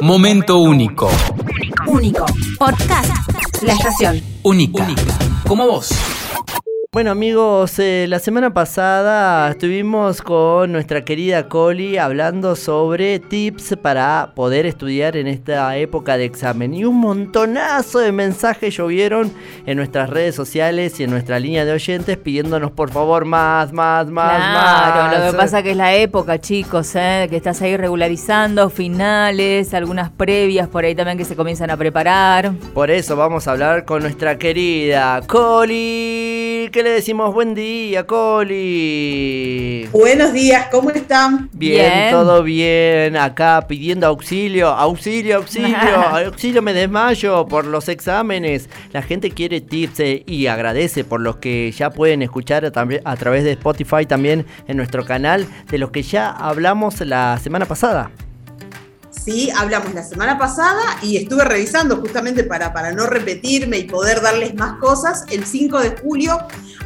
Momento único. Único. Podcast. La estación. Única. Como vos. Bueno amigos, eh, la semana pasada estuvimos con nuestra querida Coli hablando sobre tips para poder estudiar en esta época de examen y un montonazo de mensajes llovieron en nuestras redes sociales y en nuestra línea de oyentes pidiéndonos por favor más, más, más, Claro, más. lo que pasa que es la época, chicos, ¿eh? que estás ahí regularizando finales, algunas previas por ahí también que se comienzan a preparar. Por eso vamos a hablar con nuestra querida Coli. ¿Qué le decimos? Buen día, Coli. Buenos días, ¿cómo están? Bien, Bien. todo bien. Acá pidiendo auxilio, auxilio, auxilio, auxilio, me desmayo por los exámenes. La gente quiere tips eh, y agradece por los que ya pueden escuchar a, también- a través de Spotify también en nuestro canal, de los que ya hablamos la semana pasada. Sí, hablamos la semana pasada y estuve revisando justamente para, para no repetirme y poder darles más cosas. El 5 de julio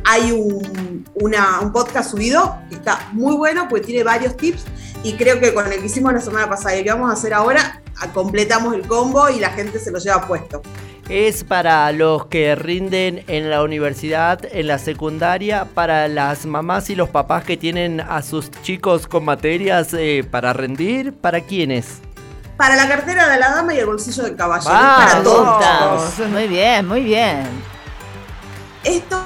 hay un, una- un podcast subido que está muy bueno porque tiene varios tips y creo que con el que hicimos la semana pasada y el que vamos a hacer ahora, completamos el combo y la gente se lo lleva puesto. Es para los que rinden en la universidad, en la secundaria, para las mamás y los papás que tienen a sus chicos con materias eh, para rendir, ¿para quiénes? Para la cartera de la dama y el bolsillo del Vamos. para todos. Muy bien, muy bien. Esto,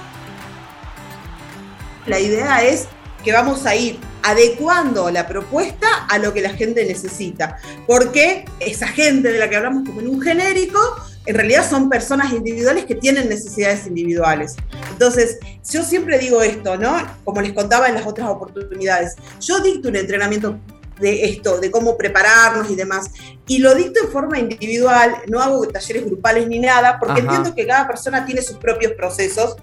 la idea es que vamos a ir adecuando la propuesta a lo que la gente necesita, porque esa gente de la que hablamos como en un genérico, en realidad son personas individuales que tienen necesidades individuales. Entonces, yo siempre digo esto, ¿no? Como les contaba en las otras oportunidades, yo dicto un entrenamiento de esto, de cómo prepararnos y demás. Y lo dicto en forma individual, no hago talleres grupales ni nada, porque Ajá. entiendo que cada persona tiene sus propios procesos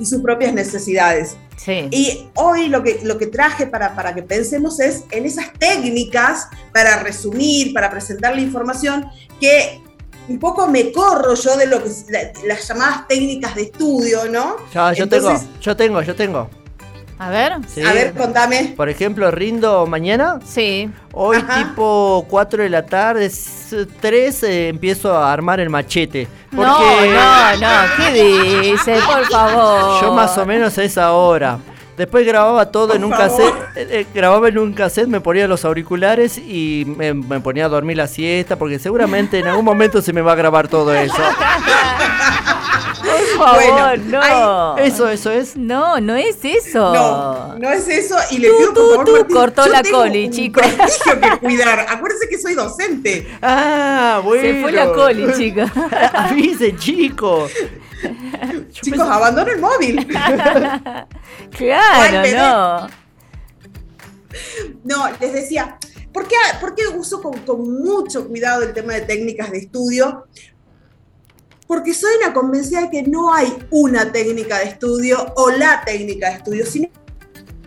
y sus propias necesidades. Sí. Y hoy lo que, lo que traje para, para que pensemos es en esas técnicas para resumir, para presentar la información, que un poco me corro yo de lo que la- las llamadas técnicas de estudio, ¿no? Ya, yo Entonces- tengo, yo tengo, yo tengo. A ver. Sí. A ver, contame. Por ejemplo, rindo mañana. Sí. Hoy Ajá. tipo 4 de la tarde, 3 empiezo a armar el machete. Porque No, no, no. ¿Qué dice? Por favor. yo más o menos a esa hora. Después grababa todo Por en un favor. cassette, eh, eh, grababa en un cassette, me ponía los auriculares y me, me ponía a dormir la siesta porque seguramente en algún momento se me va a grabar todo eso. Favor, Bueno, no. Eso, eso es. No, no es eso. No, no es eso. Y le pido por favor, tú, Martín, cortó yo la tengo coli, un chico. prestigio que cuidar. Acuérdense que soy docente. Ah, bueno. Se fue la coli, chica. Avise, chico. Yo Chicos, abandono el móvil. Claro, Ay, no. No, les decía, ¿por qué, por qué uso con, con mucho cuidado el tema de técnicas de estudio? Porque soy una convencida de que no hay una técnica de estudio o la técnica de estudio, sino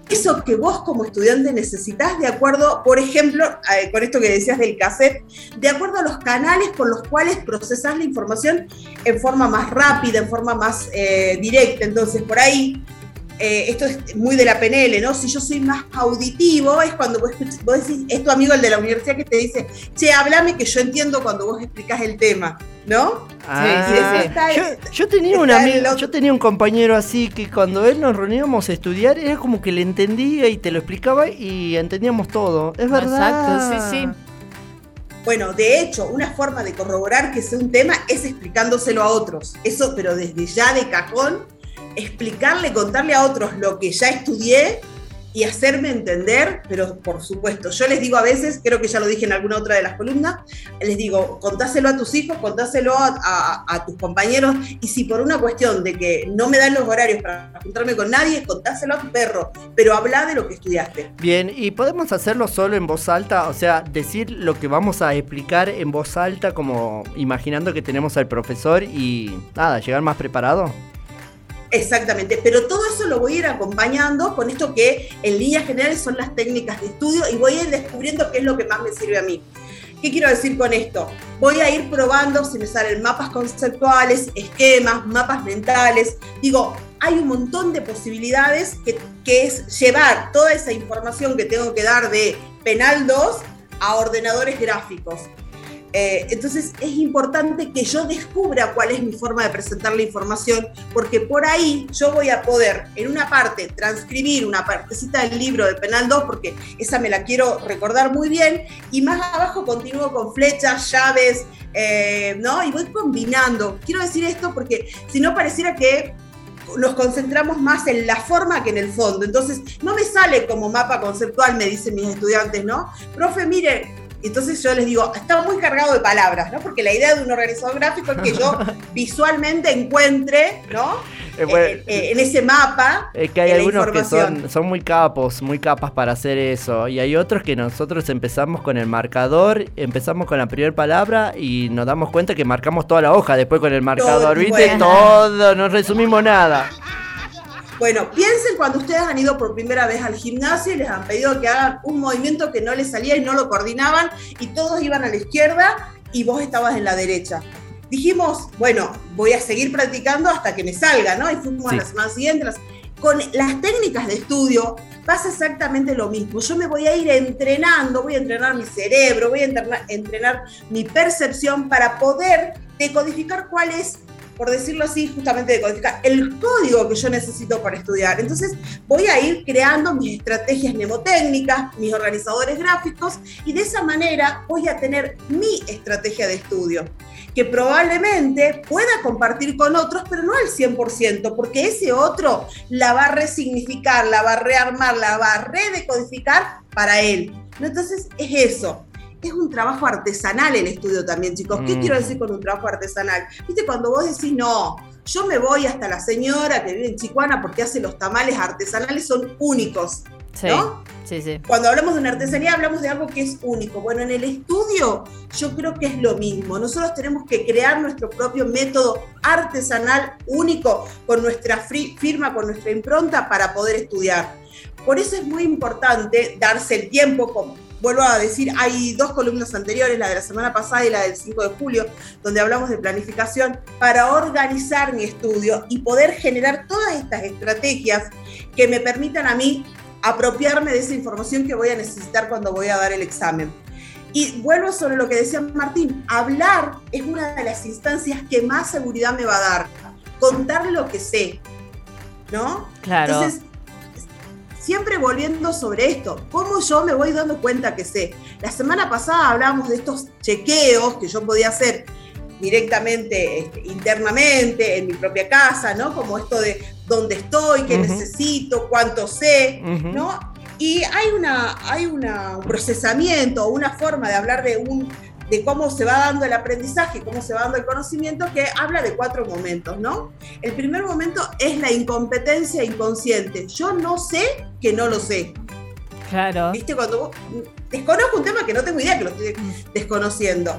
eso que vos como estudiante necesitas de acuerdo, por ejemplo, con esto que decías del cassette, de acuerdo a los canales por los cuales procesás la información en forma más rápida, en forma más eh, directa. Entonces, por ahí, eh, esto es muy de la PNL, ¿no? Si yo soy más auditivo, es cuando vos, escuchas- vos decís, es tu amigo el de la universidad que te dice, che, háblame que yo entiendo cuando vos explicás el tema, ¿no? Ah, sí, sí. Está- Yo, yo tenía un amigo, yo tenía un compañero así que cuando él nos reuníamos a estudiar era como que le entendía y te lo explicaba y entendíamos todo. Es verdad. Exacto, sí, sí. Bueno, de hecho, una forma de corroborar que sea un tema es explicándoselo a otros. Eso, pero desde ya de cajón, explicarle, contarle a otros lo que ya estudié y hacerme entender, pero por supuesto, yo les digo a veces, creo que ya lo dije en alguna otra de las columnas, les digo, contáselo a tus hijos, contáselo a, tus compañeros, y si por una cuestión de que no me dan los horarios para juntarme con nadie, contáselo a tu perro, pero habla de lo que estudiaste. Bien, y podemos hacerlo solo en voz alta, o sea, decir lo que vamos a explicar en voz alta, como imaginando que tenemos al profesor y nada, llegar más preparado. Exactamente, pero todo eso lo voy a ir acompañando con esto que en líneas generales son las técnicas de estudio y voy a ir descubriendo qué es lo que más me sirve a mí. ¿Qué quiero decir con esto? Voy a ir probando si me salen mapas conceptuales, esquemas, mapas mentales. Digo, hay un montón de posibilidades que, es llevar toda esa información que tengo que dar de penal 2 a ordenadores gráficos. Eh, entonces es importante que yo descubra cuál es mi forma de presentar la información, porque por ahí yo voy a poder en una parte transcribir una partecita del libro de Penal 2, porque esa me la quiero recordar muy bien, y más abajo continúo con flechas, llaves, eh, ¿no? Y voy combinando. Quiero decir esto porque si no pareciera que nos concentramos más en la forma que en el fondo. Entonces, no me sale como mapa conceptual, me dicen mis estudiantes, ¿no? Profe, mire, entonces yo les digo, estaba muy cargado de palabras, ¿no? Porque la idea de un organizador gráfico es que yo visualmente encuentre, ¿no? Eh, eh, eh, en ese mapa. Es que hay algunos que son, son muy capos, muy capas para hacer eso. Y hay otros que nosotros empezamos con el marcador, empezamos con la primera palabra y nos damos cuenta que marcamos toda la hoja después con el marcador. ¿Viste? Todo, no resumimos nada. Bueno, piensen cuando ustedes han ido por primera vez al gimnasio y les han pedido que hagan un movimiento que no les salía y no lo coordinaban y todos iban a la izquierda y vos estabas en la derecha. Dijimos, bueno, voy a seguir practicando hasta que me salga, ¿no? Y fuimos a la semana siguiente. Con las técnicas de estudio pasa exactamente lo mismo. Yo me voy a ir entrenando, voy a entrenar mi cerebro, voy a entrenar, entrenar mi percepción para poder decodificar cuál es por decirlo así, justamente de codificar el código que yo necesito para estudiar. Entonces voy a ir creando mis estrategias mnemotécnicas, mis organizadores gráficos y de esa manera voy a tener mi estrategia de estudio que probablemente pueda compartir con otros, pero no al 100%, porque ese otro la va a resignificar, la va a rearmar, la va a redecodificar para él. Entonces es eso es un trabajo artesanal el estudio también, chicos. ¿Qué mm. quiero decir con un trabajo artesanal? Viste, cuando vos decís, no, yo me voy hasta la señora que vive en Chicuana porque hace los tamales artesanales, son únicos. ¿no? Sí, sí. Cuando hablamos de una artesanía, hablamos de algo que es único. Bueno, en el estudio yo creo que es lo mismo. Nosotros tenemos que crear nuestro propio método artesanal único con nuestra firma, con nuestra impronta para poder estudiar. Por eso es muy importante darse el tiempo, como vuelvo a decir, hay dos columnas anteriores, la de la semana pasada y la del 5 de julio, donde hablamos de planificación para organizar mi estudio y poder generar todas estas estrategias que me permitan a mí apropiarme de esa información que voy a necesitar cuando voy a dar el examen. Y vuelvo sobre lo que decía Martín, hablar es una de las instancias que más seguridad me va a dar, contar lo que sé, ¿no? Claro. Entonces, siempre volviendo sobre esto, cómo yo me voy dando cuenta que sé. La semana pasada hablábamos de estos chequeos que yo podía hacer directamente, este, internamente, en mi propia casa, ¿no? Como esto de dónde estoy, qué necesito, cuánto sé, ¿no? Y hay, una, hay una, un procesamiento, una forma de hablar de un de cómo se va dando el aprendizaje, cómo se va dando el conocimiento, que habla de cuatro momentos, ¿no? El primer momento es la incompetencia inconsciente. Yo no sé que no lo sé. Claro. ¿Viste? Cuando vos, desconozco un tema que no tengo idea que lo estoy desconociendo.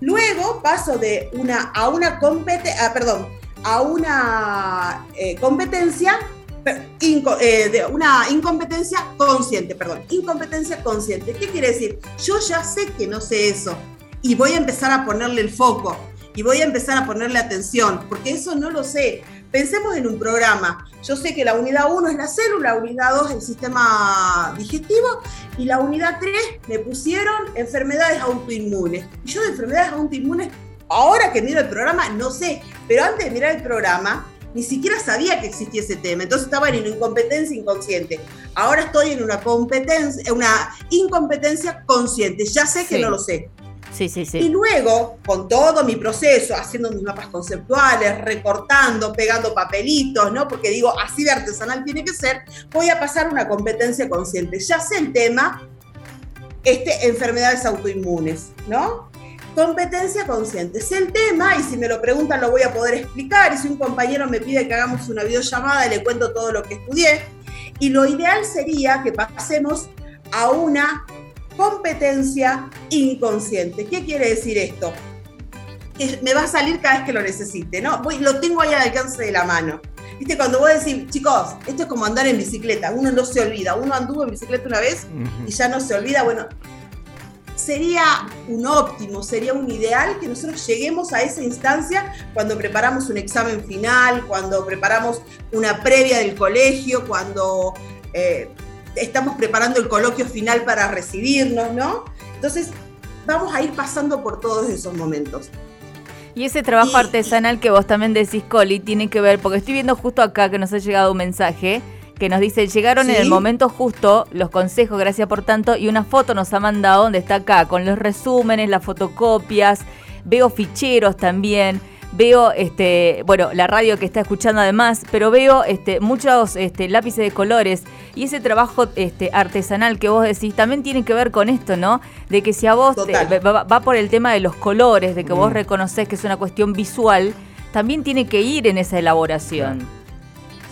Luego paso de una a una competencia, ah, perdón, a una eh, competencia eh, de una incompetencia consciente, perdón, incompetencia consciente. ¿Qué quiere decir? Yo ya sé que no sé eso y voy a empezar a ponerle el foco y voy a empezar a ponerle atención, porque eso no lo sé. Pensemos en un programa. Yo sé que la unidad 1 es la célula, la unidad 2 es el sistema digestivo y la unidad 3 me pusieron enfermedades autoinmunes. Y yo de enfermedades autoinmunes, ahora que miro el programa, no sé, pero antes de mirar el programa, ni siquiera sabía que existía ese tema. Entonces estaba en una incompetencia inconsciente. Ahora estoy en una competencia, una incompetencia consciente. Ya sé que no lo sé. Sí, sí, sí. Y luego, con todo mi proceso, haciendo mis mapas conceptuales, recortando, pegando papelitos, ¿no? Porque digo, así de artesanal tiene que ser, voy a pasar una competencia consciente. Ya sé el tema, este, enfermedades autoinmunes, ¿no? Competencia consciente. Sé el tema y si me lo preguntan lo voy a poder explicar. Y si un compañero me pide que hagamos una videollamada, le cuento todo lo que estudié. Y lo ideal sería que pasemos a una competencia inconsciente. ¿Qué quiere decir esto? Que me va a salir cada vez que lo necesite, ¿no? Voy, lo tengo ahí al alcance de la mano. Viste, cuando vos decís, chicos, esto es como andar en bicicleta, uno no se olvida, uno anduvo en bicicleta una vez y ya no se olvida, bueno, sería un óptimo, sería un ideal que nosotros lleguemos a esa instancia cuando preparamos un examen final, cuando preparamos una previa del colegio, cuando eh, estamos preparando el coloquio final para recibirnos, ¿no? Entonces, vamos a ir pasando por todos esos momentos. Y ese trabajo artesanal que vos también decís, Coli, tiene que ver, porque estoy viendo justo acá que nos ha llegado un mensaje que nos dice, llegaron en el momento justo los consejos, gracias por tanto, y una foto nos ha mandado donde está acá, con los resúmenes, las fotocopias, veo ficheros también veo este, bueno, la radio que está escuchando además, pero veo este, muchos este, lápices de colores y ese trabajo este, artesanal que vos decís también tiene que ver con esto, ¿no? De que si a vos va, por el tema de los colores, de que vos mm. reconocés que es una cuestión visual, también tiene que ir en esa elaboración.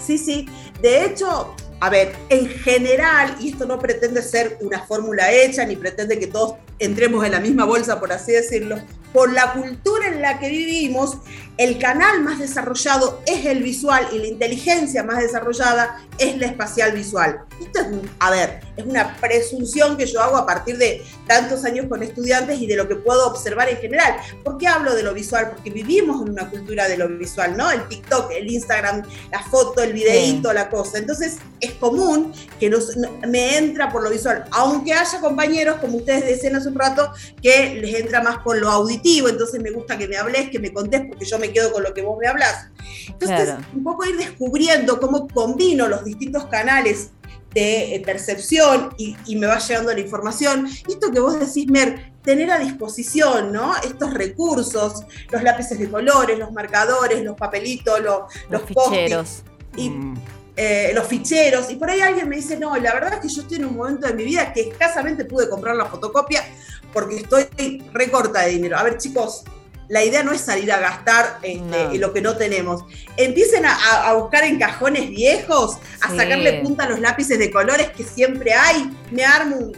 Sí, sí. De hecho, a ver, en general, y esto no pretende ser una fórmula hecha, ni pretende que todos entremos en la misma bolsa, por así decirlo, por la cultura en la que vivimos, el canal más desarrollado es el visual y la inteligencia más desarrollada es la espacial visual. Esto es, a ver, es una presunción que yo hago a partir de tantos años con estudiantes y de lo que puedo observar en general. ¿Por qué hablo de lo visual? Porque vivimos en una cultura de lo visual, ¿no? El TikTok, el Instagram, la foto, el videíto, la cosa. Entonces es común que nos, me entra por lo visual, aunque haya compañeros, como ustedes decían hace un rato, que les entra más por lo auditivo, entonces me gusta que me hables, que me contés, porque yo me quedo con lo que vos me hablas. Entonces, un poco ir descubriendo cómo combino los distintos canales de eh, percepción y, me va llegando la información. esto que vos decís, Mer, tener a disposición, ¿no? Estos recursos, los lápices de colores, los marcadores, los papelitos, los, los, ficheros. Y, mm. eh, los ficheros. Y por ahí alguien me dice, no, la verdad es que yo estoy en un momento de mi vida que escasamente pude comprar la fotocopia porque estoy recorta de dinero. A ver, chicos, la idea no es salir a gastar este, lo que no tenemos. Empiecen a, buscar en cajones viejos, a sacarle punta a los lápices de colores que siempre hay. Me armo un,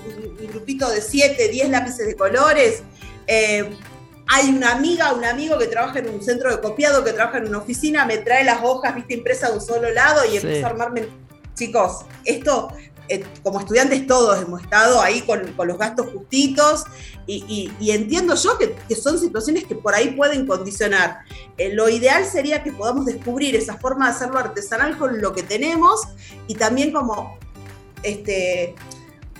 grupito de 7, 10 lápices de colores. Eh, hay una amiga, un amigo que trabaja en un centro de copiado, que trabaja en una oficina, me trae las hojas, viste, impresas de un solo lado y empiezo a armarme. Chicos, esto eh, como estudiantes todos hemos estado ahí con, los gastos justitos y, entiendo yo que, son situaciones que por ahí pueden condicionar. Eh, lo ideal sería que podamos descubrir esa forma de hacerlo artesanal con lo que tenemos y también como, este,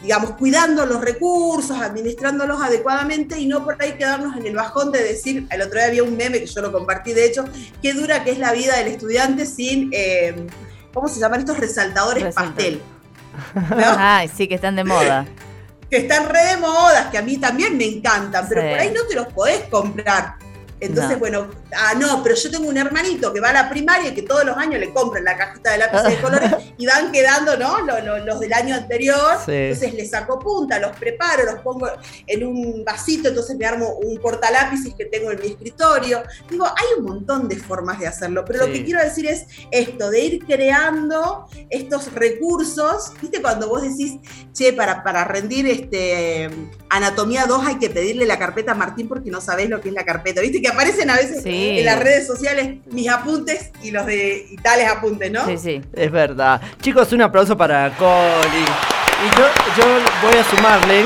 digamos, cuidando los recursos, administrándolos adecuadamente y no por ahí quedarnos en el bajón de decir, el otro día había un meme que yo lo compartí, de hecho, qué dura que es la vida del estudiante sin... Eh, ¿Cómo se llaman estos resaltadores pastel? Ay, sí, que están de moda. que están re de moda, que a mí también me encantan, pero por ahí no te los podés comprar. Entonces, bueno, ah, no, pero yo tengo un hermanito que va a la primaria y que todos los años le compran la cajita de lápices de colores y van quedando, ¿no? Los, del año anterior. Entonces le saco punta, los preparo, los pongo en un vasito, entonces me armo un portalápices que tengo en mi escritorio. Digo, hay un montón de formas de hacerlo, pero lo que quiero decir es esto, de ir creando estos recursos. ¿Viste cuando vos decís, che, para, para rendir este Anatomía 2 hay que pedirle la carpeta a Martín porque no sabés lo que es la carpeta? ¿Viste que aparecen a veces en las redes sociales mis apuntes y los de y tales apuntes, ¿no? Sí, sí. Es verdad. Chicos, un aplauso para Coli. Y yo, yo voy a sumarle.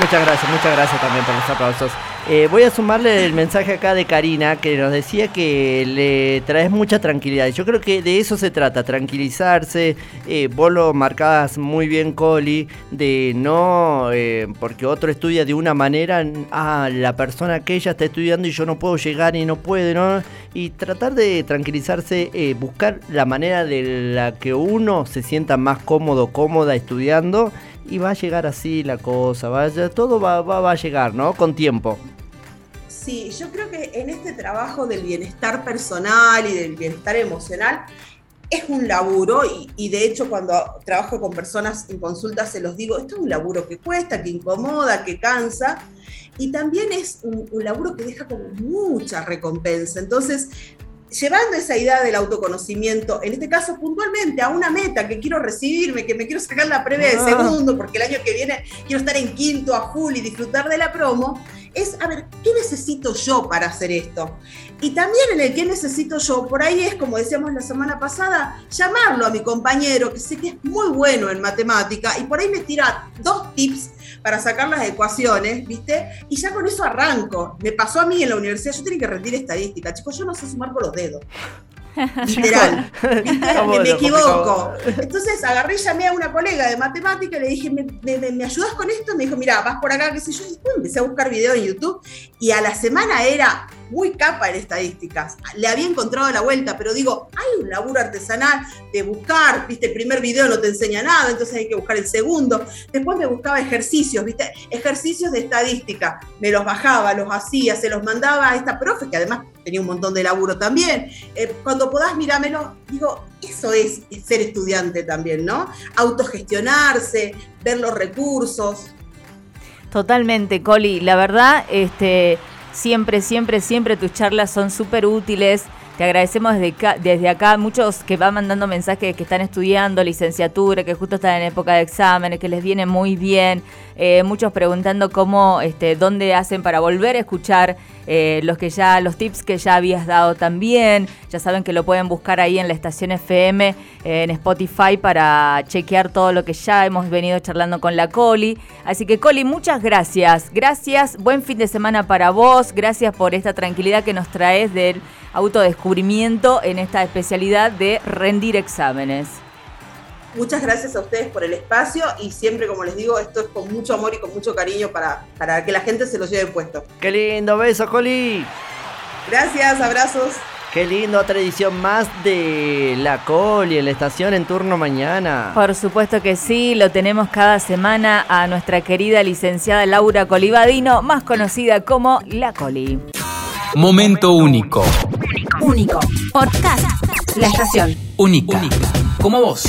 Muchas gracias, muchas gracias también por los aplausos. Eh, voy a sumarle el mensaje acá de Karina que nos decía que le traes mucha tranquilidad. Yo creo que de eso se trata, tranquilizarse. Eh, vos lo marcabas muy bien, Coli, de no, eh, porque otro estudia de una manera, ah, la persona que ella está estudiando y yo no puedo llegar y no puede, ¿no? Y tratar de tranquilizarse, eh, buscar la manera de la que uno se sienta más cómodo, cómoda estudiando y va a llegar así la cosa, vaya, todo va, va, va a llegar, ¿no? Con tiempo. Sí, yo creo que en este trabajo del bienestar personal y del bienestar emocional es un laburo y, de hecho cuando trabajo con personas en consulta se los digo, esto es un laburo que cuesta, que incomoda, que cansa y también es un, un laburo que deja como mucha recompensa. Entonces, llevando esa idea del autoconocimiento, en este caso puntualmente a una meta que quiero recibirme, que me quiero sacar la previa de ah. segundo, porque el año que viene quiero estar en quinto a full y disfrutar de la promo, es, a ver, ¿qué necesito yo para hacer esto? Y también en el que necesito yo, por ahí es, como decíamos la semana pasada, llamarlo a mi compañero, que sé que es muy bueno en matemática, y por ahí me tira dos tips para sacar las ecuaciones, ¿viste? Y ya con eso arranco. Me pasó a mí en la universidad, yo tenía que rendir estadística, chicos, yo no sé sumar por los dedos. literal. ¿viste? ¿Cómo Me, me equivoco. Entonces agarré llamé a una colega de matemática y le dije, ¿me, me, ayudas con esto? Me dijo, mira, vas por acá, qué sé yo. Y después empecé a buscar videos en YouTube y a la semana era muy capa en estadísticas. Le había encontrado la vuelta, pero digo, hay un laburo artesanal de buscar, viste, el primer video no te enseña nada, entonces hay que buscar el segundo. Después me buscaba ejercicios, viste, ejercicios de estadística. Me los bajaba, los hacía, se los mandaba a esta profe, que además tenía un montón de laburo también. Eh, cuando podás, míramelo. Digo, eso es ser estudiante también, ¿no? Autogestionarse, ver los recursos. Totalmente, Coli. La verdad, este, siempre, siempre, siempre tus charlas son súper útiles. Te agradecemos desde acá, desde acá, muchos que van mandando mensajes que están estudiando licenciatura, que justo están en época de exámenes, que les viene muy bien. Eh, muchos preguntando cómo, este, dónde hacen para volver a escuchar eh, los que ya, los tips que ya habías dado también. Ya saben que lo pueden buscar ahí en la estación FM, eh, en Spotify, para chequear todo lo que ya hemos venido charlando con la Coli. Así que, Coli, muchas gracias. Gracias, buen fin de semana para vos. Gracias por esta tranquilidad que nos traes del autodescubrimiento en esta especialidad de rendir exámenes. Muchas gracias a ustedes por el espacio y siempre, como les digo, esto es con mucho amor y con mucho cariño para, para que la gente se lo lleve puesto. Qué lindo, beso, Coli. Gracias, abrazos. Qué lindo, otra edición más de La Coli en la estación en turno mañana. Por supuesto que sí, lo tenemos cada semana a nuestra querida licenciada Laura Colivadino, más conocida como La Coli. Momento único. Único. Podcast. La estación. Única. Como vos.